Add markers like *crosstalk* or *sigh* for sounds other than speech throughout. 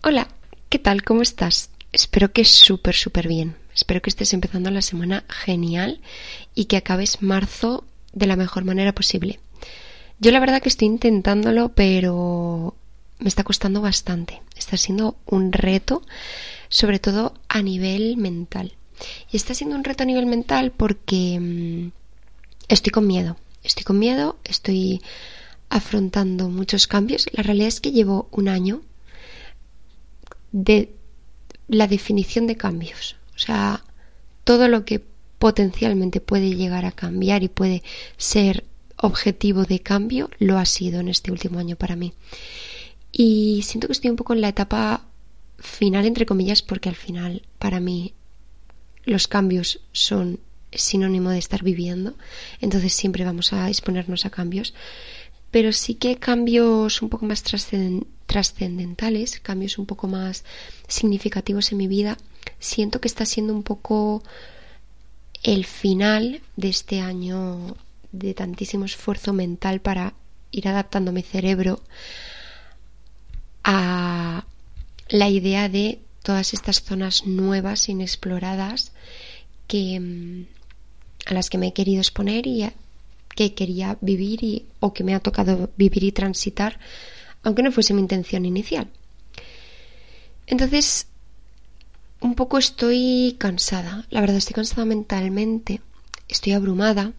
Hola, ¿qué tal? ¿Cómo estás? Espero que súper, súper bien. Espero que estés empezando la semana genial y que acabes marzo de la mejor manera posible. Yo la verdad que estoy intentándolo, pero me está costando bastante. Está siendo un reto, sobre todo a nivel mental. Y está siendo un reto a nivel mental porque mm, estoy con miedo. Estoy con miedo, estoy afrontando muchos cambios. La realidad es que llevo un año de la definición de cambios. O sea, todo lo que potencialmente puede llegar a cambiar y puede ser objetivo de cambio lo ha sido en este último año para mí. Y siento que estoy un poco en la etapa final, entre comillas, porque al final para mí los cambios son sinónimo de estar viviendo, entonces siempre vamos a exponernos a cambios, pero sí que cambios un poco más trascendentales trascendentales, cambios un poco más significativos en mi vida, siento que está siendo un poco el final de este año de tantísimo esfuerzo mental para ir adaptando mi cerebro a la idea de todas estas zonas nuevas, inexploradas, que, mm, a las que me he querido exponer y que quería vivir y, o que me ha tocado vivir y transitar aunque no fuese mi intención inicial. Entonces, un poco estoy cansada, la verdad estoy cansada mentalmente, estoy abrumada,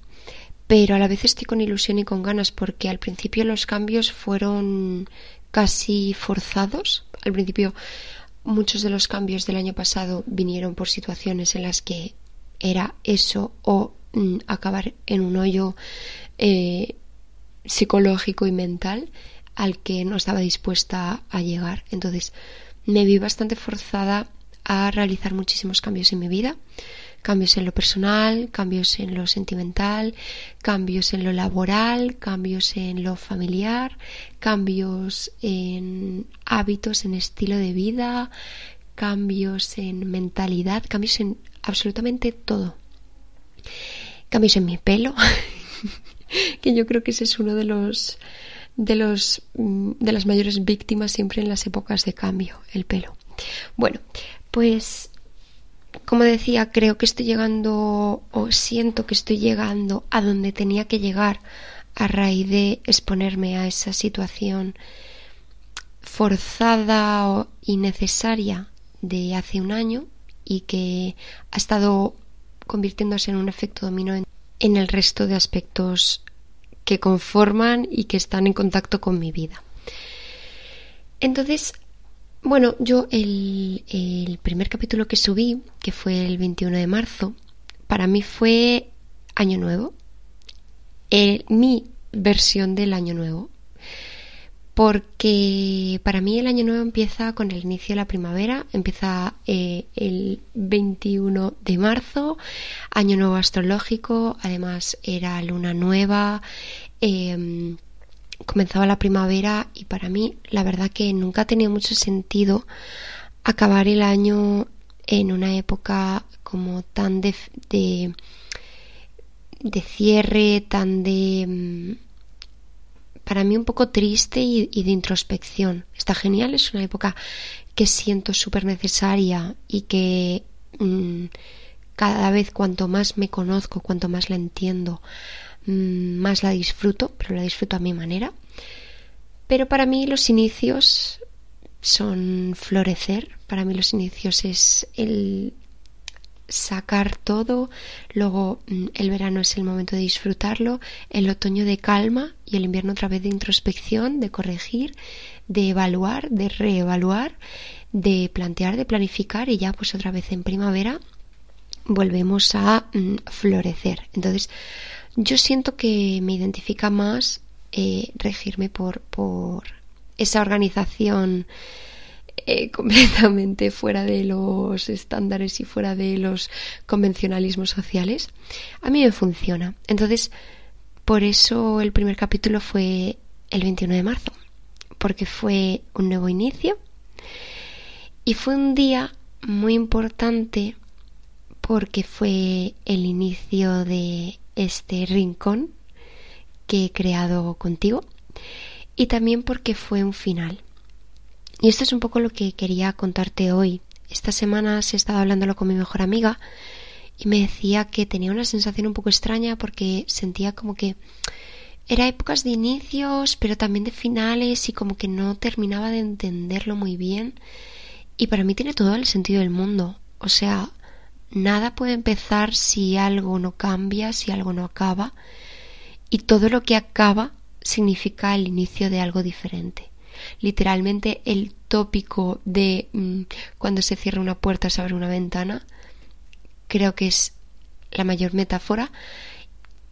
pero a la vez estoy con ilusión y con ganas porque al principio los cambios fueron casi forzados. Al principio muchos de los cambios del año pasado vinieron por situaciones en las que era eso o mm, acabar en un hoyo eh, psicológico y mental al que no estaba dispuesta a llegar. Entonces me vi bastante forzada a realizar muchísimos cambios en mi vida. Cambios en lo personal, cambios en lo sentimental, cambios en lo laboral, cambios en lo familiar, cambios en hábitos, en estilo de vida, cambios en mentalidad, cambios en absolutamente todo. Cambios en mi pelo, *laughs* que yo creo que ese es uno de los de, los, mm, de las mayores víctimas siempre en las épocas de cambio, el pelo. Bueno, pues como decía, creo que estoy llegando o siento que estoy llegando a donde tenía que llegar a raíz de exponerme a esa situación forzada o innecesaria de hace un año y que ha estado convirtiéndose en un efecto dominó en el resto de aspectos que conforman y que están en contacto con mi vida. Entonces, bueno, yo el, primer capítulo que subí, que fue el 21 de marzo, para mí fue Año Nuevo, mi versión del Año Nuevo porque para mí el año nuevo empieza con el inicio de la primavera, empieza eh, el 21 de marzo, año nuevo astrológico, además era luna nueva, em, comenzaba la primavera y para mí la verdad que nunca ha tenido mucho sentido acabar el año en una época como tan de, de, cierre, tan de em, para mí un poco triste y, de introspección. Está genial, es una época que siento súper necesaria y que mm, cada vez cuanto más me conozco, cuanto más la entiendo, mm, más la disfruto, pero la disfruto a mi manera. Pero para mí los inicios son florecer, para mí los inicios es el sacar todo, luego mm, el verano es el momento de disfrutarlo, el otoño de calma y el invierno otra vez de introspección, de corregir, de evaluar, de reevaluar, de plantear, de planificar y ya pues otra vez en primavera volvemos a mm, florecer. Entonces yo siento que me identifica más eh, regirme por, por esa organización eh, *laughs* completamente fuera de los estándares y fuera de los convencionalismos sociales, a mí me funciona. Entonces, por eso el primer capítulo fue el 21 de marzo, porque fue un nuevo inicio y fue un día muy importante porque fue el inicio de este rincón que he creado contigo y también porque fue un final y esto es un poco lo que quería contarte hoy. Esta semana he estado hablándolo con mi mejor amiga y me decía que tenía una sensación un poco extraña porque sentía como que era épocas de inicios, pero también de finales y como que no terminaba de entenderlo muy bien. Y para mí tiene todo el sentido del mundo. O sea, nada puede empezar si algo no cambia, si algo no acaba. Y todo lo que acaba significa el inicio de algo diferente. Literalmente el tópico de mm, cuando se cierra una puerta se abre una ventana creo que es la mayor metáfora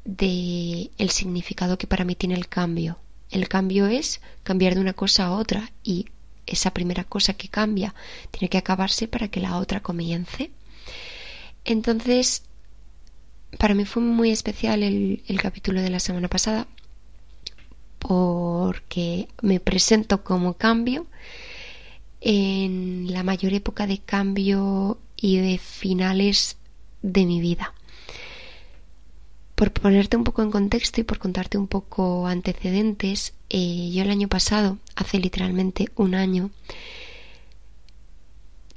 de el significado que para mí tiene el cambio. El cambio es cambiar de una cosa a otra y esa primera cosa que cambia tiene que acabarse para que la otra comience. Entonces, para mí fue muy especial el, el capítulo de la semana pasada porque me presento como cambio en la mayor época de cambio y de finales de mi vida. Por ponerte un poco en contexto y por contarte un poco antecedentes, eh, yo el año pasado, hace literalmente un año,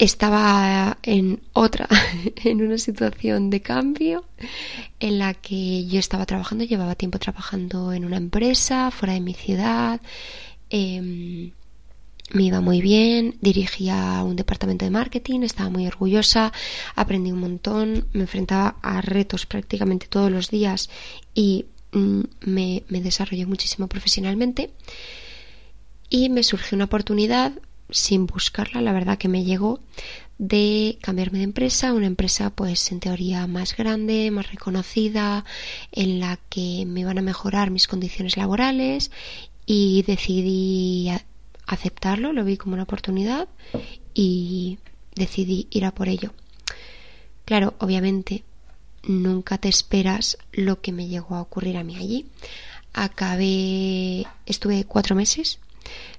estaba en otra, *laughs* en una situación de cambio en la que yo estaba trabajando, llevaba tiempo trabajando en una empresa fuera de mi ciudad, em, me iba muy bien, dirigía un departamento de marketing, estaba muy orgullosa, aprendí un montón, me enfrentaba a retos prácticamente todos los días y mm, me, me desarrollé muchísimo profesionalmente. Y me surgió una oportunidad, sin buscarla, la verdad que me llegó, de cambiarme de empresa, una empresa pues en teoría más grande, más reconocida, en la que me iban a mejorar mis condiciones laborales y decidí aceptarlo, lo vi como una oportunidad y decidí ir a por ello. Claro, obviamente nunca te esperas lo que me llegó a ocurrir a mí allí. Acabé, estuve cuatro meses,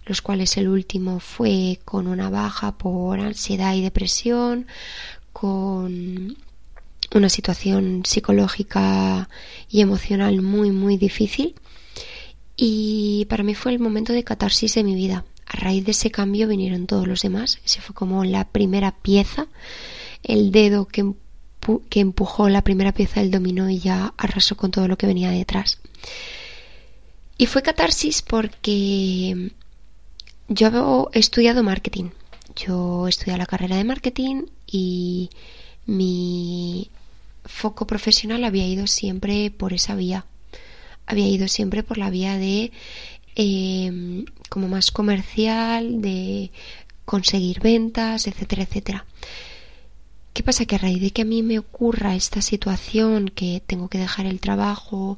los cuales el último fue con una baja por ansiedad y depresión, con una situación psicológica y emocional muy muy difícil y para mí fue el momento de catarsis de mi vida a raíz de ese cambio vinieron todos los demás. Ese fue como la primera pieza, el dedo que, que empujó la primera pieza del dominó y ya arrasó con todo lo que venía detrás. Y fue catarsis porque yo he estudiado marketing. Yo he estudiado la carrera de marketing y mi foco profesional había ido siempre por esa vía. Había ido siempre por la vía de Em, como más comercial, de conseguir ventas, etcétera, etcétera. ¿Qué pasa? Que a raíz de que a mí me ocurra esta situación, que tengo que dejar el trabajo,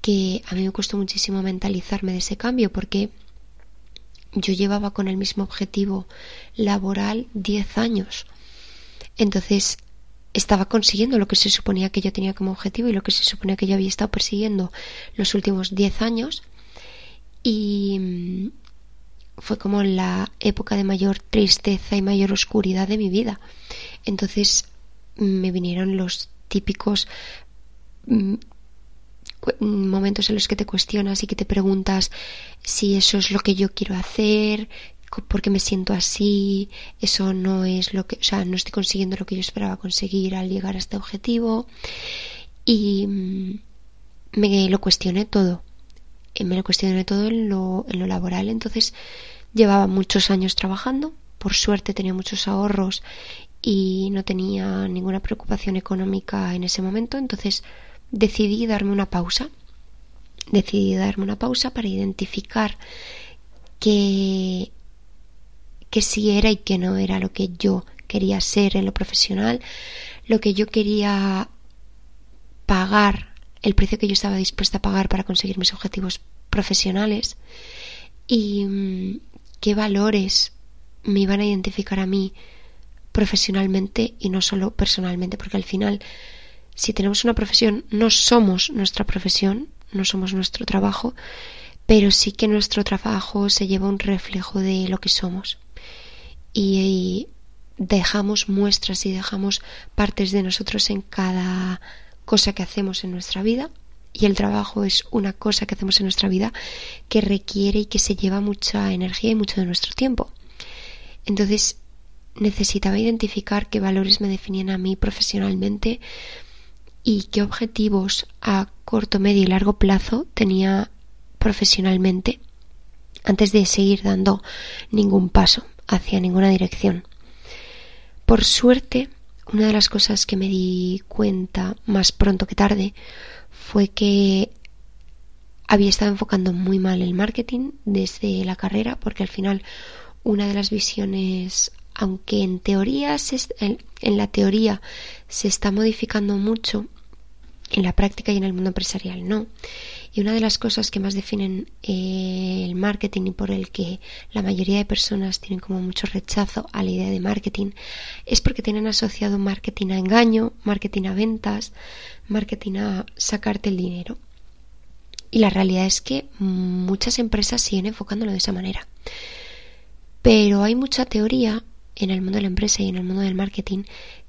que a mí me costó muchísimo mentalizarme de ese cambio, porque yo llevaba con el mismo objetivo laboral 10 años. Entonces estaba consiguiendo lo que se suponía que yo tenía como objetivo y lo que se suponía que yo había estado persiguiendo los últimos 10 años y mm, fue como la época de mayor tristeza y mayor oscuridad de mi vida. Entonces me vinieron los típicos mm, momentos en los que te cuestionas y que te preguntas si eso es lo que yo quiero hacer, por qué me siento así, eso no es lo que, o sea, no estoy consiguiendo lo que yo esperaba conseguir al llegar a este objetivo. Y mm, me lo cuestioné todo me lo cuestioné todo en lo, en lo laboral. Entonces llevaba muchos años trabajando, por suerte tenía muchos ahorros y no tenía ninguna preocupación económica en ese momento. Entonces decidí darme una pausa. Decidí darme una pausa para identificar qué, que sí era y que no era lo que yo quería ser en lo profesional, lo que yo quería pagar el precio que yo estaba dispuesta a pagar para conseguir mis objetivos profesionales y mm, qué valores me iban a identificar a mí profesionalmente y no solo personalmente, porque al final, si tenemos una profesión, no somos nuestra profesión, no somos nuestro trabajo, pero sí que nuestro trabajo se lleva un reflejo de lo que somos. Y dejamos muestras y dejamos partes de nosotros en cada cosa que hacemos en nuestra vida y el trabajo es una cosa que hacemos en nuestra vida que requiere y que se lleva mucha energía y mucho de nuestro tiempo. Entonces necesitaba identificar qué valores me definían a mí profesionalmente y qué objetivos a corto, medio y largo plazo tenía profesionalmente antes de seguir dando ningún paso hacia ninguna dirección. Por suerte, una de las cosas que me di cuenta más pronto que tarde fue que había estado enfocando muy mal el marketing desde la carrera porque al final una de las visiones aunque en teoría en la teoría se está modificando mucho en la práctica y en el mundo empresarial no y una de las cosas que más definen eh, el marketing y por el que la mayoría de personas tienen como mucho rechazo a la idea de marketing es porque tienen asociado marketing a engaño, marketing a ventas, marketing a sacarte el dinero. Y la realidad es que muchas empresas siguen enfocándolo de esa manera. Pero hay mucha teoría en el mundo de la empresa y en el mundo del marketing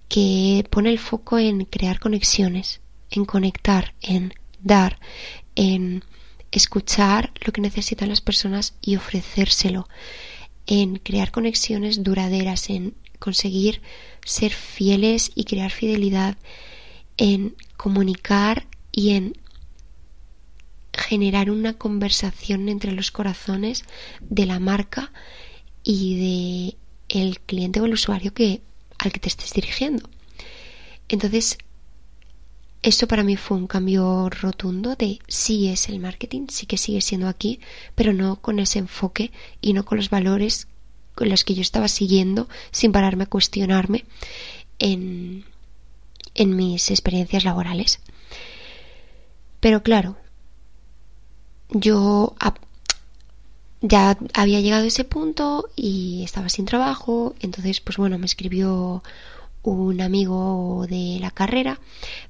que pone el foco en crear conexiones, en conectar, en dar, en escuchar lo que necesitan las personas y ofrecérselo, en crear conexiones duraderas, en conseguir ser fieles y crear fidelidad, en comunicar y en generar una conversación entre los corazones de la marca y de el cliente o el usuario que al que te estés dirigiendo. Entonces, esto para mí fue un cambio rotundo de sí es el marketing, sí que sigue siendo aquí, pero no con ese enfoque y no con los valores con los que yo estaba siguiendo sin pararme a cuestionarme en, en mis experiencias laborales. Pero claro, yo ya había llegado a ese punto y estaba sin trabajo, entonces pues bueno, me escribió un amigo de la carrera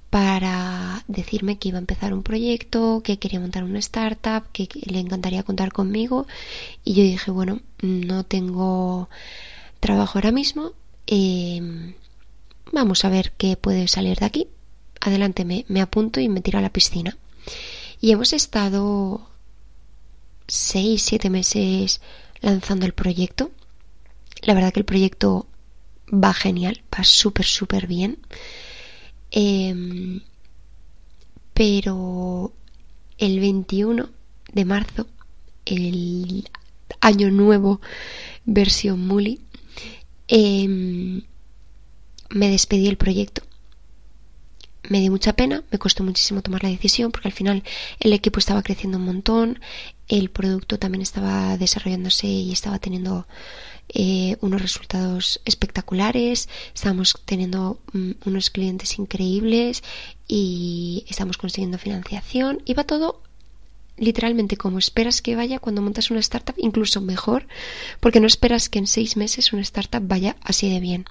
para decirme que iba a empezar un proyecto, que quería montar una startup, que le encantaría contar conmigo. Y yo dije, bueno, no tengo trabajo ahora mismo, em, vamos a ver qué puede salir de aquí. Adelante, me, me apunto y me tiro a la piscina. Y hemos estado seis, siete meses lanzando el proyecto. La verdad que el proyecto va genial, va súper, súper bien. Em, pero el 21 de marzo, el año nuevo versión Muli, em, me despedí del proyecto. Me dio mucha pena, me costó muchísimo tomar la decisión porque al final el equipo estaba creciendo un montón, el producto también estaba desarrollándose y estaba teniendo eh, unos resultados espectaculares, estamos teniendo mm, unos clientes increíbles y estamos consiguiendo financiación. Va todo literalmente como esperas que vaya cuando montas una startup, incluso mejor, porque no esperas que en seis meses una startup vaya así de bien.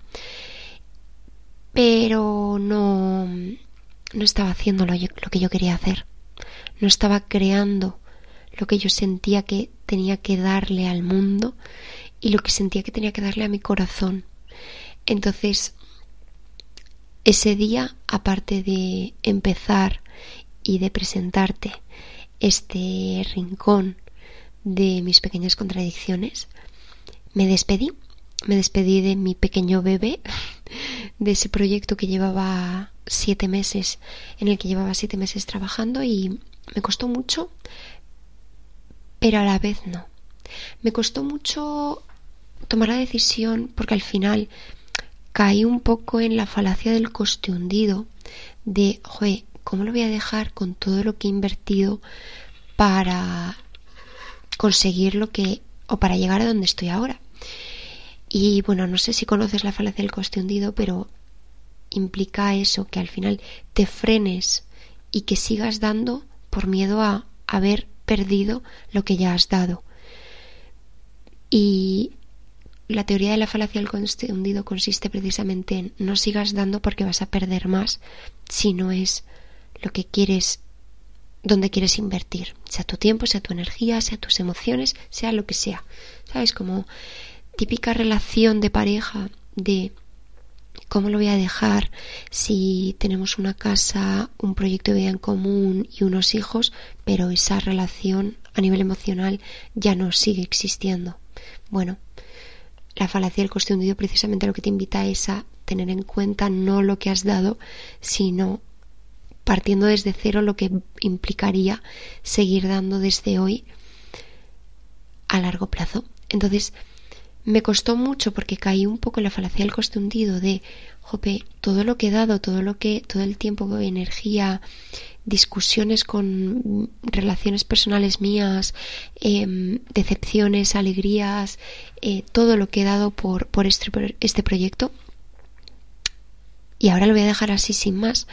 Pero no, no estaba haciendo lo que yo quería hacer. No estaba creando lo que yo sentía que tenía que darle al mundo y lo que sentía que tenía que darle a mi corazón. Entonces, ese día, aparte de empezar y de presentarte este rincón de mis pequeñas contradicciones, me despedí. Me despedí de mi pequeño bebé, *laughs* de ese proyecto que llevaba siete meses, en el que llevaba siete meses trabajando y me costó mucho, pero a la vez no. Me costó mucho tomar la decisión porque al final caí un poco en la falacia del coste hundido de, joder, ¿cómo lo voy a dejar con todo lo que he invertido para conseguir lo que o para llegar a donde estoy ahora? Y bueno, no sé si conoces la falacia del coste hundido, pero implica eso, que al final te frenes y que sigas dando por miedo a haber perdido lo que ya has dado. Y la teoría de la falacia del coste hundido consiste precisamente en no sigas dando porque vas a perder más si no es lo que quieres, donde quieres invertir, sea tu tiempo, sea tu energía, sea tus emociones, sea lo que sea. ¿Sabes? Como típica relación de pareja de ¿Cómo lo voy a dejar si tenemos una casa, un proyecto de vida en común y unos hijos, pero esa relación a nivel emocional ya no sigue existiendo? Bueno, la falacia del coste hundido precisamente lo que te invita es a tener en cuenta no lo que has dado, sino partiendo desde cero lo que implicaría seguir dando desde hoy a largo plazo. Entonces, me costó mucho porque caí un poco en la falacia del coste hundido de, jope, todo lo que he dado, todo lo que, todo el tiempo, energía, discusiones con relaciones personales mías, em, decepciones, alegrías, eh, todo lo que he dado por, por este, este proyecto. Y ahora lo voy a dejar así sin más.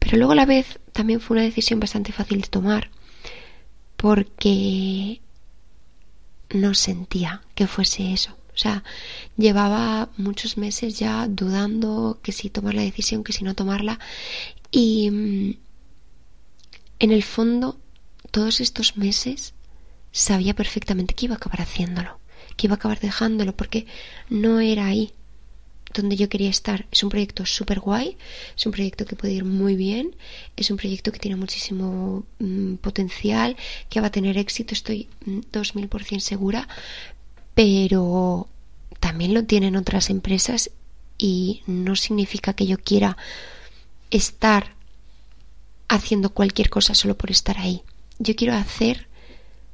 Pero luego a la vez también fue una decisión bastante fácil de tomar porque no sentía que fuese eso. O sea, llevaba muchos meses ya dudando que si tomar la decisión, que si no tomarla. Y mm, en el fondo, todos estos meses sabía perfectamente que iba a acabar haciéndolo, que iba a acabar dejándolo, porque no era ahí donde yo quería estar. Es un proyecto súper guay, es un proyecto que puede ir muy bien, es un proyecto que tiene muchísimo mm, potencial, que va a tener éxito, estoy mm, dos mil por cien segura, pero también lo tienen otras empresas y no significa que yo quiera estar haciendo cualquier cosa solo por estar ahí. Yo quiero hacer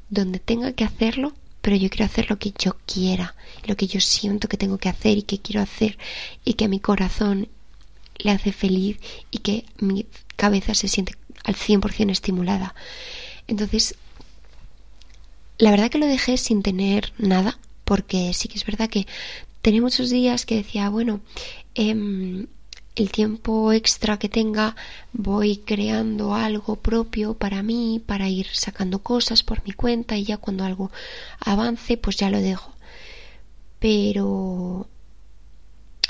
donde tenga que hacerlo, pero yo quiero hacer lo que yo quiera, lo que yo siento que tengo que hacer y que quiero hacer y que a mi corazón le hace feliz y que mi cabeza se siente al 100% estimulada. Entonces, la verdad que lo dejé sin tener nada, porque sí que es verdad que tenía muchos días que decía, bueno, em, el tiempo extra que tenga voy creando algo propio para mí, para ir sacando cosas por mi cuenta y ya cuando algo avance, pues ya lo dejo. Pero,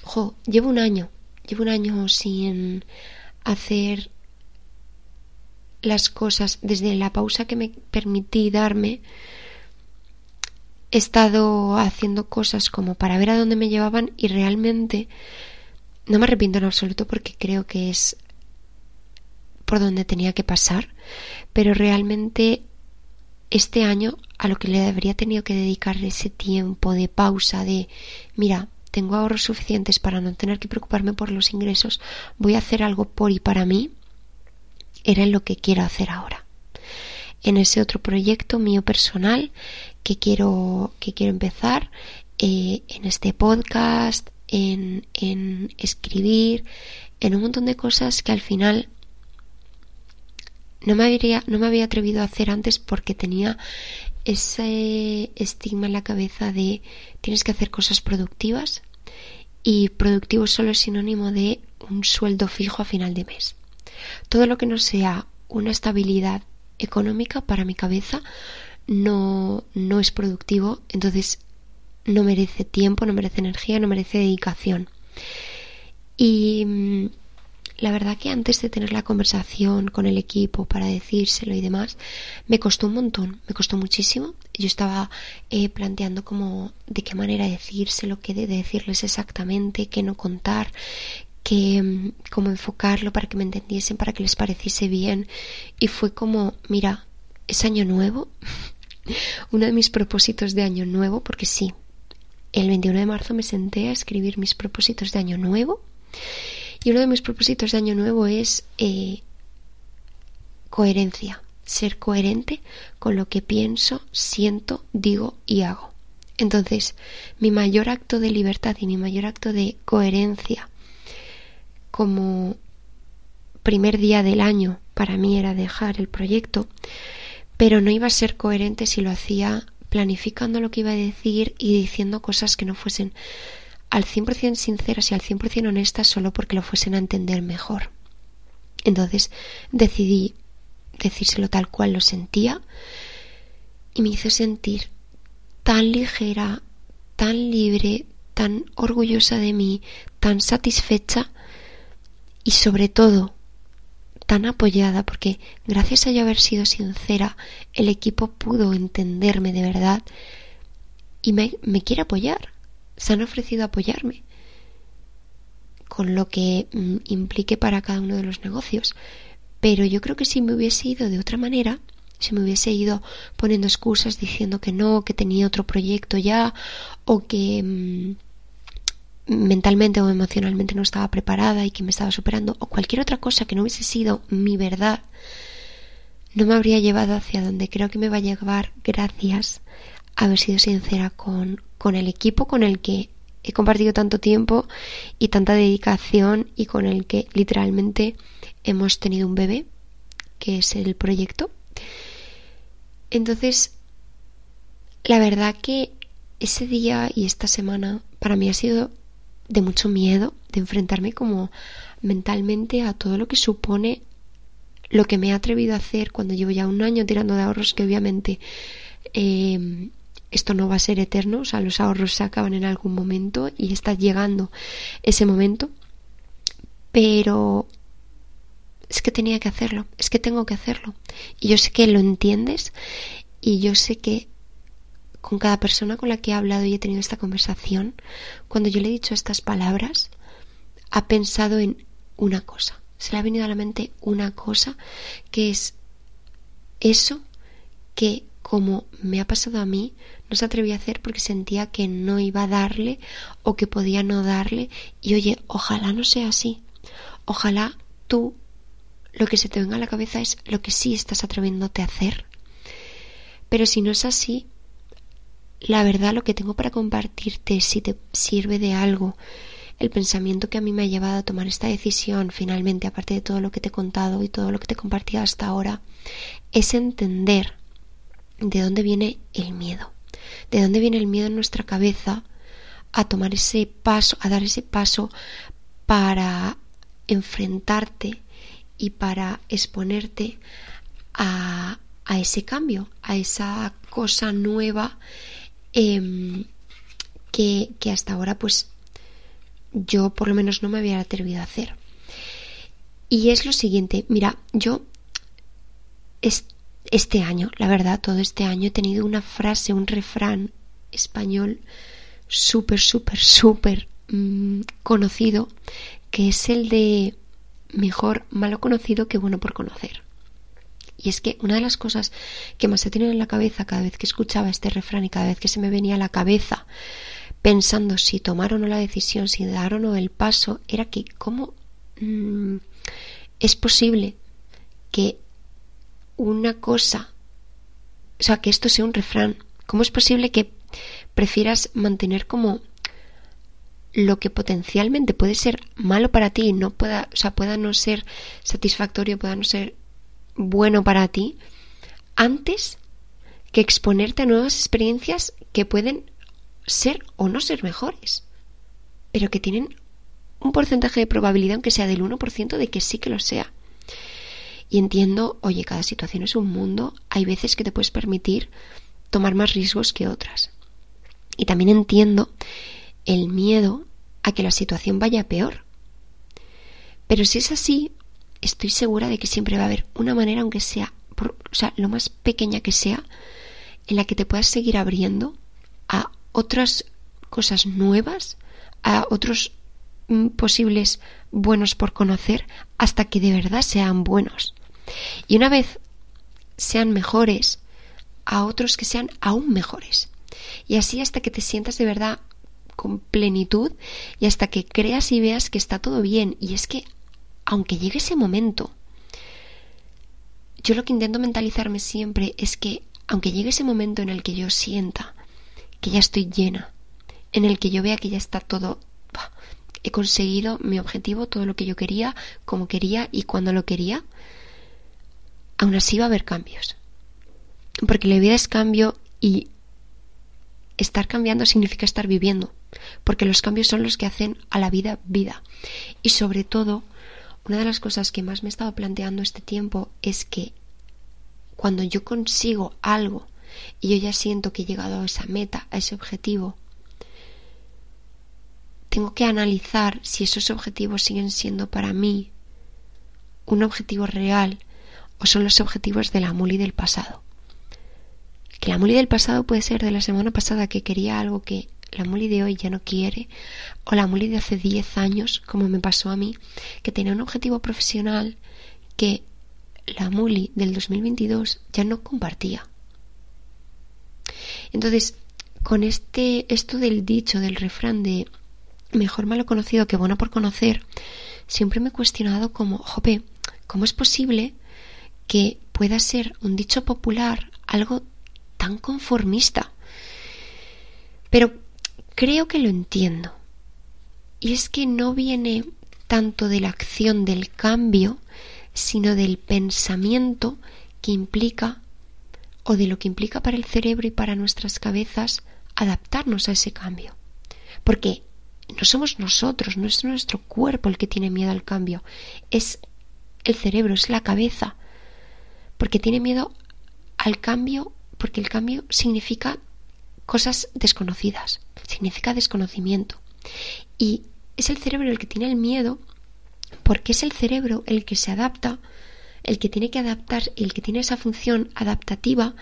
jo, llevo un año, llevo un año sin hacer las cosas desde la pausa que me permití darme he estado haciendo cosas como para ver a dónde me llevaban y realmente no me arrepiento en absoluto porque creo que es por donde tenía que pasar, pero realmente este año a lo que le habría tenido que dedicar ese tiempo de pausa de mira, tengo ahorros suficientes para no tener que preocuparme por los ingresos, voy a hacer algo por y para mí, era lo que quiero hacer ahora. En ese otro proyecto mío personal que quiero, que quiero empezar eh, en este podcast, en, en escribir, en un montón de cosas que al final no me, habría, no me había atrevido a hacer antes porque tenía ese estigma en la cabeza de tienes que hacer cosas productivas y productivo solo es sinónimo de un sueldo fijo a final de mes. Todo lo que no sea una estabilidad económica para mi cabeza no, no es productivo, entonces no merece tiempo, no merece energía, no merece dedicación. Y mm, la verdad que antes de tener la conversación con el equipo para decírselo y demás, me costó un montón, me costó muchísimo. Yo estaba eh, planteando cómo, de qué manera decírselo, qué de decirles exactamente, qué no contar, que mm, cómo enfocarlo para que me entendiesen, para que les pareciese bien. Y fue como, mira, es año nuevo, uno de mis propósitos de año nuevo, porque sí, el 21 de marzo me senté a escribir mis propósitos de año nuevo y uno de mis propósitos de año nuevo es eh, coherencia, ser coherente con lo que pienso, siento, digo y hago. Entonces, mi mayor acto de libertad y mi mayor acto de coherencia como primer día del año para mí era dejar el proyecto, pero no iba a ser coherente si lo hacía planificando lo que iba a decir y diciendo cosas que no fuesen al 100% sinceras y al 100% honestas solo porque lo fuesen a entender mejor. Entonces decidí decírselo tal cual lo sentía y me hizo sentir tan ligera, tan libre, tan orgullosa de mí, tan satisfecha y sobre todo tan apoyada porque gracias a yo haber sido sincera, el equipo pudo entenderme de verdad y me, quiere apoyar. Se han ofrecido apoyarme con lo que mm, implique para cada uno de los negocios. Pero yo creo que si me hubiese ido de otra manera, si me hubiese ido poniendo excusas diciendo que no, que tenía otro proyecto ya, o que, mm, mentalmente o emocionalmente no estaba preparada y que me estaba superando o cualquier otra cosa que no hubiese sido mi verdad, no me habría llevado hacia donde creo que me va a llevar gracias a haber sido sincera con, con el equipo con el que he compartido tanto tiempo y tanta dedicación y con el que literalmente hemos tenido un bebé, que es el proyecto. Entonces, la verdad que ese día y esta semana para mí ha sido de mucho miedo, de enfrentarme como mentalmente a todo lo que supone lo que me he atrevido a hacer cuando llevo ya un año tirando de ahorros que obviamente eh, esto no va a ser eterno, o sea, los ahorros se acaban en algún momento y está llegando ese momento, pero es que tenía que hacerlo, es que tengo que hacerlo. Y yo sé que lo entiendes y yo sé que con cada persona con la que he hablado y he tenido esta conversación, cuando yo le he dicho estas palabras, ha pensado en una cosa. Se le ha venido a la mente una cosa que es eso que como me ha pasado a mí, no se atrevía a hacer porque sentía que no iba a darle o que podía no darle. Y oye, ojalá no sea así. Ojalá tú lo que se te venga a la cabeza es lo que sí estás atreviéndote a hacer. Pero si no es así, la verdad lo que tengo para compartirte, si te sirve de algo, el pensamiento que a mí me ha llevado a tomar esta decisión finalmente, aparte de todo lo que te he contado y todo lo que te he compartido hasta ahora, es entender de dónde viene el miedo, de dónde viene el miedo en nuestra cabeza a tomar ese paso, a dar ese paso para enfrentarte y para exponerte a, a ese cambio, a esa cosa nueva Em, que, que, hasta ahora pues yo por lo menos no me había atrevido a hacer. Y es lo siguiente, mira, yo este año, la verdad, todo este año he tenido una frase, un refrán español súper, súper, súper mm, conocido, que es el de mejor malo conocido que bueno por conocer. Y es que una de las cosas que más se tienen en la cabeza cada vez que escuchaba este refrán y cada vez que se me venía a la cabeza pensando si tomar o no la decisión, si dar o no el paso, era que cómo mm, es posible que una cosa, o sea, que esto sea un refrán, cómo es posible que prefieras mantener como lo que potencialmente puede ser malo para ti no pueda, o sea, pueda no ser satisfactorio, pueda no ser bueno para ti antes que exponerte a nuevas experiencias que pueden ser o no ser mejores, pero que tienen un porcentaje de probabilidad, aunque sea del 1%, de que sí que lo sea. Y entiendo, oye, cada situación es un mundo, hay veces que te puedes permitir tomar más riesgos que otras. Y también entiendo el miedo a que la situación vaya peor. Pero si es así, estoy segura de que siempre va a haber una manera, aunque sea, o sea, lo más pequeña que sea, en la que te puedas seguir abriendo a otras cosas nuevas, a otros mm, posibles buenos por conocer, hasta que de verdad sean buenos. Y una vez sean mejores, a otros que sean aún mejores. Y así hasta que te sientas de verdad con plenitud y hasta que creas y veas que está todo bien. Y es que aunque llegue ese momento, yo lo que intento mentalizarme siempre es que, aunque llegue ese momento en el que yo sienta que ya estoy llena, en el que yo vea que ya está todo, he conseguido mi objetivo, todo lo que yo quería, como quería y cuando lo quería, aún así va a haber cambios. Porque la vida es cambio y estar cambiando significa estar viviendo, porque los cambios son los que hacen a la vida vida. Y sobre todo, una de las cosas que más me he estado planteando este tiempo es que cuando yo consigo algo y yo ya siento que he llegado a esa meta, a ese objetivo, tengo que analizar si esos objetivos siguen siendo para mí un objetivo real o son los objetivos de la muli del pasado. Que la muli del pasado puede ser de la semana pasada que quería algo que la Muli de hoy ya no quiere, o la Muli de hace 10 años, como me pasó a mí, que tenía un objetivo profesional que la Muli del 2022 ya no compartía. Entonces, con este esto del dicho del refrán de mejor malo conocido que bueno por conocer, siempre me he cuestionado como, jope, ¿cómo es posible que pueda ser un dicho popular algo tan conformista? Pero creo que lo entiendo. Y es que no viene tanto de la acción del cambio, sino del pensamiento que implica o de lo que implica para el cerebro y para nuestras cabezas adaptarnos a ese cambio. Porque no somos nosotros, no es nuestro cuerpo el que tiene miedo al cambio, es el cerebro, es la cabeza, porque tiene miedo al cambio, porque el cambio significa cosas desconocidas, significa desconocimiento. Y es el cerebro el que tiene el miedo, porque es el cerebro el que se adapta, el que tiene que adaptar, el que tiene esa función adaptativa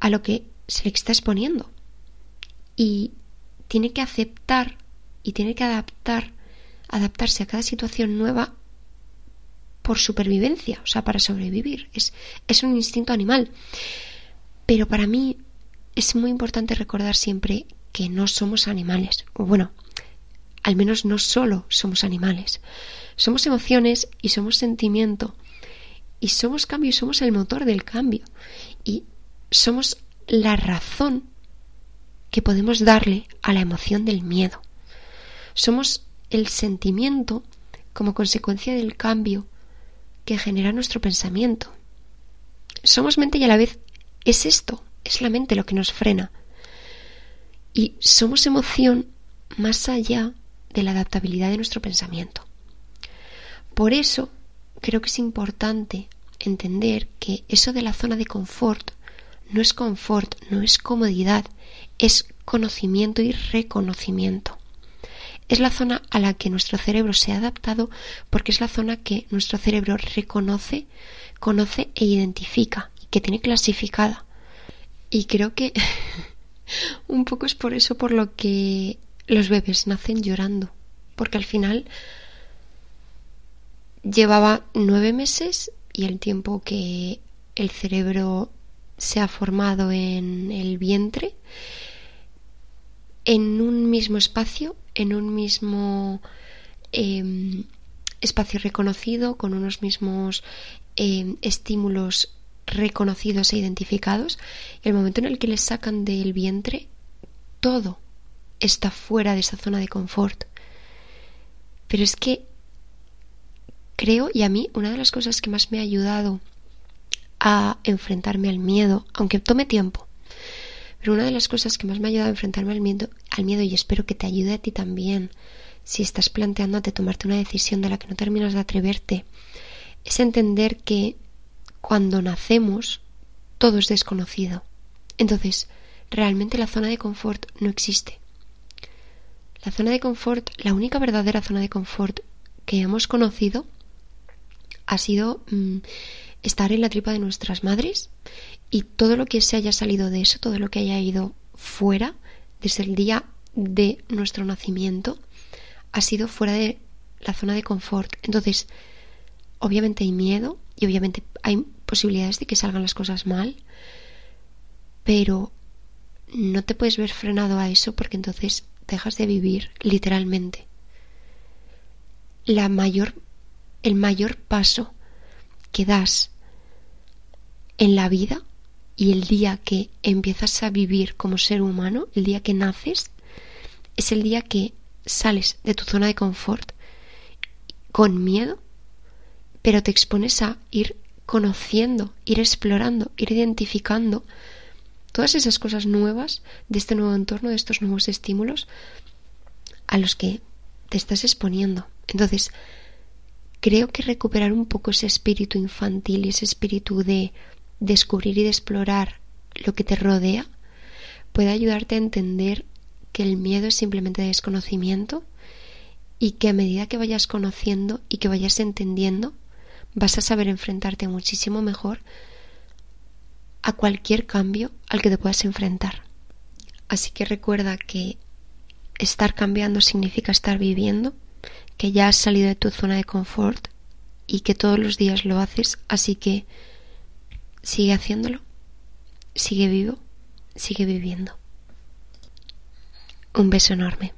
a lo que se le está exponiendo. Y tiene que aceptar y tiene que adaptar, adaptarse a cada situación nueva por supervivencia, o sea, para sobrevivir. Es, es un instinto animal. Pero para mí es muy importante recordar siempre que no somos animales. O bueno, al menos no solo somos animales. Somos emociones y somos sentimiento. Y somos cambio y somos el motor del cambio. Y somos la razón que podemos darle a la emoción del miedo. Somos el sentimiento como consecuencia del cambio que genera nuestro pensamiento. Somos mente y a la vez es esto, es la mente lo que nos frena. Y somos emoción más allá de la adaptabilidad de nuestro pensamiento. Por eso creo que es importante entender que eso de la zona de confort no es confort, no es comodidad, es conocimiento y reconocimiento. Es la zona a la que nuestro cerebro se ha adaptado porque es la zona que nuestro cerebro reconoce, conoce e identifica que tiene clasificada. Y creo que *laughs* *laughs* un poco es por eso por lo que los bebés nacen llorando. Porque al final llevaba nueve meses y el tiempo que el cerebro se ha formado en el vientre en un mismo espacio en un mismo em, espacio reconocido, con unos mismos em, estímulos reconocidos e identificados, y el momento en el que les sacan del vientre, todo está fuera de esa zona de confort. Pero es que creo, y a mí, una de las cosas que más me ha ayudado a enfrentarme al miedo, aunque tome tiempo, pero una de las cosas que más me ha ayudado a enfrentarme al miedo, al miedo y espero que te ayude a ti también, si estás planteándote tomarte una decisión de la que no terminas de atreverte, es entender que cuando nacemos todo es desconocido. Entonces, realmente la zona de confort no existe. La zona de confort, la única verdadera zona de confort que hemos conocido ha sido mm, estar en la tripa de nuestras madres y todo lo que se haya salido de eso, todo lo que haya ido fuera, desde el día de nuestro nacimiento, ha sido fuera de la zona de confort. Entonces, obviamente hay miedo y obviamente hay posibilidades de que salgan las cosas mal, pero no te puedes ver frenado a eso porque entonces dejas de vivir literalmente. La mayor, el mayor paso que das en la vida y el día que empiezas a vivir como ser humano, el día que naces, es el día que sales de tu zona de confort con miedo, pero te expones a ir conociendo, ir explorando, ir identificando todas esas cosas nuevas de este nuevo entorno, de estos nuevos estímulos a los que te estás exponiendo. Entonces, creo que recuperar un poco ese espíritu infantil y ese espíritu de descubrir y de explorar lo que te rodea puede ayudarte a entender que el miedo es simplemente desconocimiento y que a medida que vayas conociendo y que vayas entendiendo vas a saber enfrentarte muchísimo mejor a cualquier cambio al que te puedas enfrentar. Así que recuerda que estar cambiando significa estar viviendo, que ya has salido de tu zona de confort y que todos los días lo haces, así que sigue haciéndolo, sigue vivo, sigue viviendo. Un beso enorme.